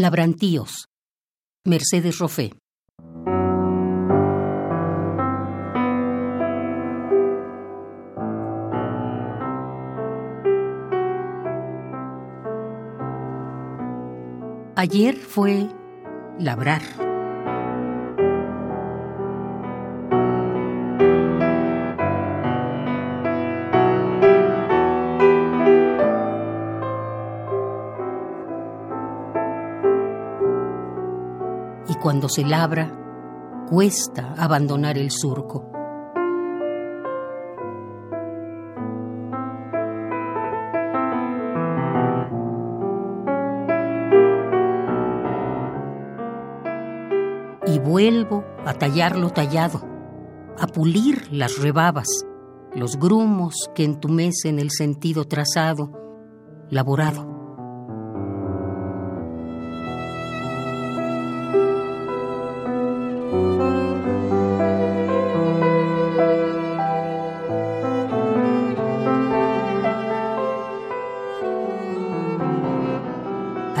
Labrantíos. Mercedes Rofé. Ayer fue labrar. Y cuando se labra, cuesta abandonar el surco. y vuelvo a tallar lo tallado, a pulir las rebabas, los grumos que entumecen el sentido trazado, laborado.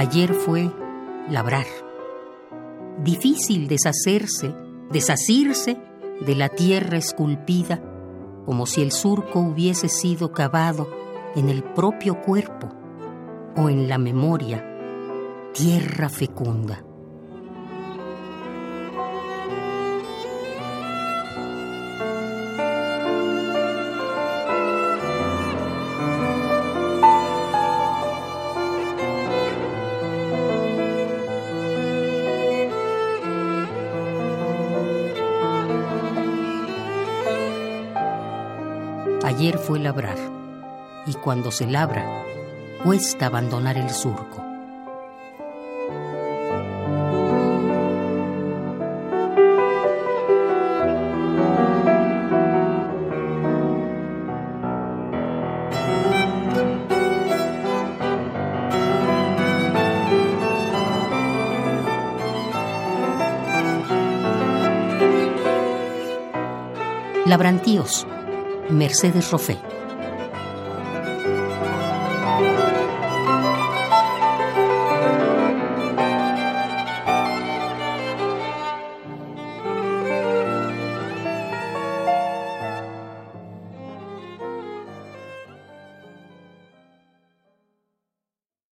Ayer fue labrar difícil deshacerse, desasirse de la tierra esculpida, como si el surco hubiese sido cavado en el propio cuerpo o en la memoria, tierra fecunda. Ayer fue labrar, y cuando se labra, cuesta abandonar el surco. Labrantíos Mercedes Rofé.